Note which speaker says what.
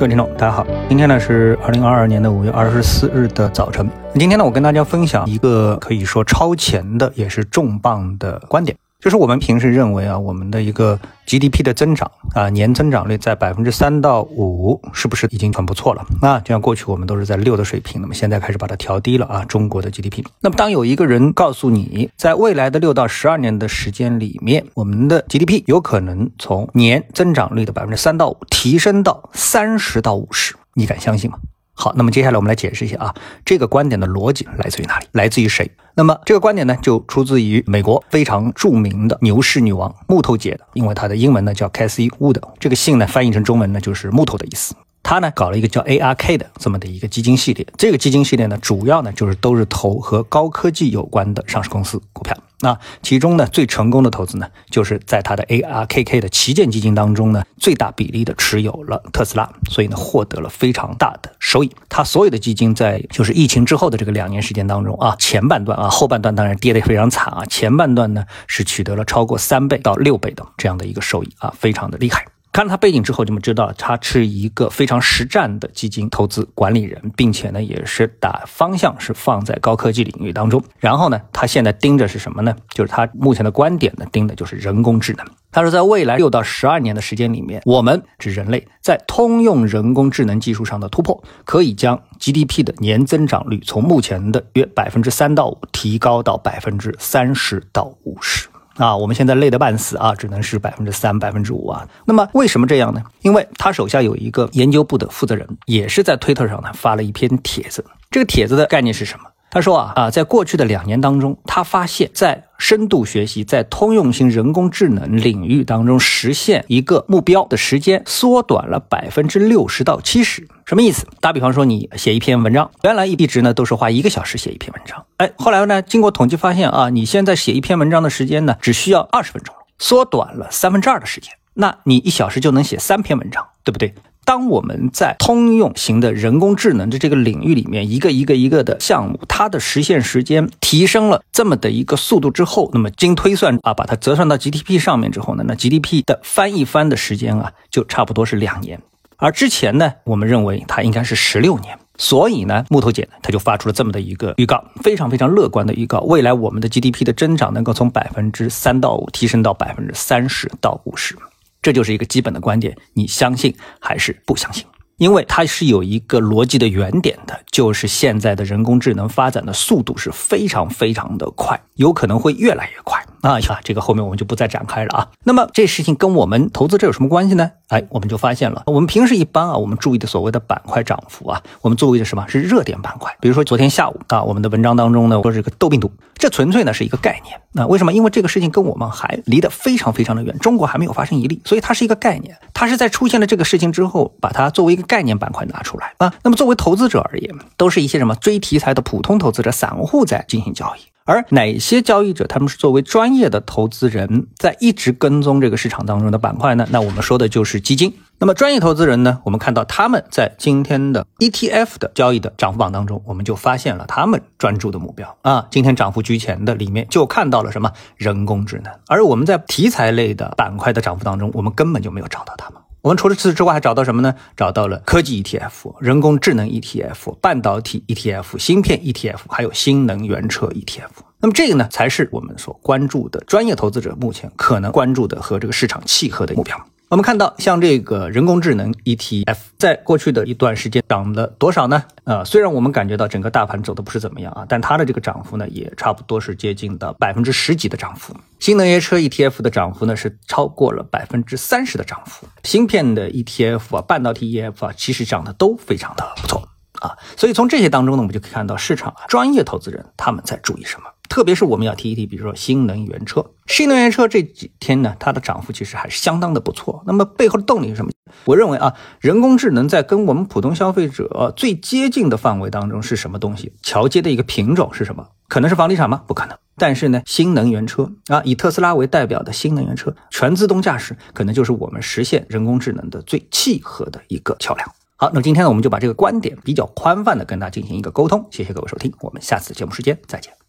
Speaker 1: 各位听众，大家好，今天呢是二零二二年的五月二十四日的早晨。今天呢，我跟大家分享一个可以说超前的，也是重磅的观点。就是我们平时认为啊，我们的一个 GDP 的增长啊，年增长率在百分之三到五，是不是已经很不错了？那就像过去我们都是在六的水平，那么现在开始把它调低了啊，中国的 GDP。那么当有一个人告诉你，在未来的六到十二年的时间里面，我们的 GDP 有可能从年增长率的百分之三到五提升到三十到五十，你敢相信吗？好，那么接下来我们来解释一下啊，这个观点的逻辑来自于哪里，来自于谁？那么这个观点呢，就出自于美国非常著名的牛市女王木头姐的，因为她的英文呢叫 Cassie Wood，这个姓呢翻译成中文呢就是木头的意思。她呢搞了一个叫 ARK 的这么的一个基金系列，这个基金系列呢主要呢就是都是投和高科技有关的上市公司股票。那其中呢最成功的投资呢，就是在他的 ARKK 的旗舰基金当中呢，最大比例的持有了特斯拉，所以呢获得了非常大的收益。他所有的基金在就是疫情之后的这个两年时间当中啊，前半段啊，后半段当然跌得非常惨啊，前半段呢是取得了超过三倍到六倍的这样的一个收益啊，非常的厉害。看了他背景之后，你们知道他是一个非常实战的基金投资管理人，并且呢，也是打方向是放在高科技领域当中。然后呢，他现在盯着是什么呢？就是他目前的观点呢，盯的就是人工智能。他说，在未来六到十二年的时间里面，我们指人类在通用人工智能技术上的突破，可以将 GDP 的年增长率从目前的约百分之三到五提高到百分之三十到五十。啊，我们现在累得半死啊，只能是百分之三、百分之五啊。那么为什么这样呢？因为他手下有一个研究部的负责人，也是在推特上呢发了一篇帖子。这个帖子的概念是什么？他说啊啊，在过去的两年当中，他发现，在深度学习在通用型人工智能领域当中实现一个目标的时间缩短了百分之六十到七十。什么意思？打比方说，你写一篇文章，原来一一直呢都是花一个小时写一篇文章，哎，后来呢经过统计发现啊，你现在写一篇文章的时间呢只需要二十分钟，缩短了三分之二的时间，那你一小时就能写三篇文章，对不对？当我们在通用型的人工智能的这个领域里面，一个一个一个的项目，它的实现时间提升了这么的一个速度之后，那么经推算啊，把它折算到 GDP 上面之后呢，那 GDP 的翻一番的时间啊，就差不多是两年。而之前呢，我们认为它应该是十六年。所以呢，木头姐呢，她就发出了这么的一个预告，非常非常乐观的预告，未来我们的 GDP 的增长能够从百分之三到五提升到百分之三十到五十。这就是一个基本的观点，你相信还是不相信？因为它是有一个逻辑的原点的，就是现在的人工智能发展的速度是非常非常的快，有可能会越来越快。啊呀，这个后面我们就不再展开了啊。那么这事情跟我们投资者有什么关系呢？哎，我们就发现了，我们平时一般啊，我们注意的所谓的板块涨幅啊，我们注意的什么是热点板块？比如说昨天下午啊，我们的文章当中呢，说这个豆病毒，这纯粹呢是一个概念。那为什么？因为这个事情跟我们还离得非常非常的远，中国还没有发生一例，所以它是一个概念。它是在出现了这个事情之后，把它作为一个概念板块拿出来啊。那么作为投资者而言，都是一些什么追题材的普通投资者、散户在进行交易。而哪些交易者，他们是作为专业的投资人，在一直跟踪这个市场当中的板块呢？那我们说的就是基金。那么专业投资人呢？我们看到他们在今天的 ETF 的交易的涨幅榜当中，我们就发现了他们专注的目标啊。今天涨幅居前的里面就看到了什么人工智能。而我们在题材类的板块的涨幅当中，我们根本就没有找到他们。我们除了此之外，还找到什么呢？找到了科技 ETF、人工智能 ETF、半导体 ETF、芯片 ETF，还有新能源车 ETF。那么这个呢，才是我们所关注的专业投资者目前可能关注的和这个市场契合的目标。我们看到，像这个人工智能 ETF，在过去的一段时间涨了多少呢？呃，虽然我们感觉到整个大盘走的不是怎么样啊，但它的这个涨幅呢，也差不多是接近到百分之十几的涨幅。新能源车 ETF 的涨幅呢，是超过了百分之三十的涨幅。芯片的 ETF 啊，半导体 ETF 啊，其实涨得都非常的不错啊。所以从这些当中呢，我们就可以看到市场，专业投资人他们在注意什么。特别是我们要提一提，比如说新能源车，新能源车这几天呢，它的涨幅其实还是相当的不错。那么背后的动力是什么？我认为啊，人工智能在跟我们普通消费者最接近的范围当中是什么东西？桥接的一个品种是什么？可能是房地产吗？不可能。但是呢，新能源车啊，以特斯拉为代表的新能源车，全自动驾驶，可能就是我们实现人工智能的最契合的一个桥梁。好，那今天呢，我们就把这个观点比较宽泛的跟大家进行一个沟通。谢谢各位收听，我们下次节目时间再见。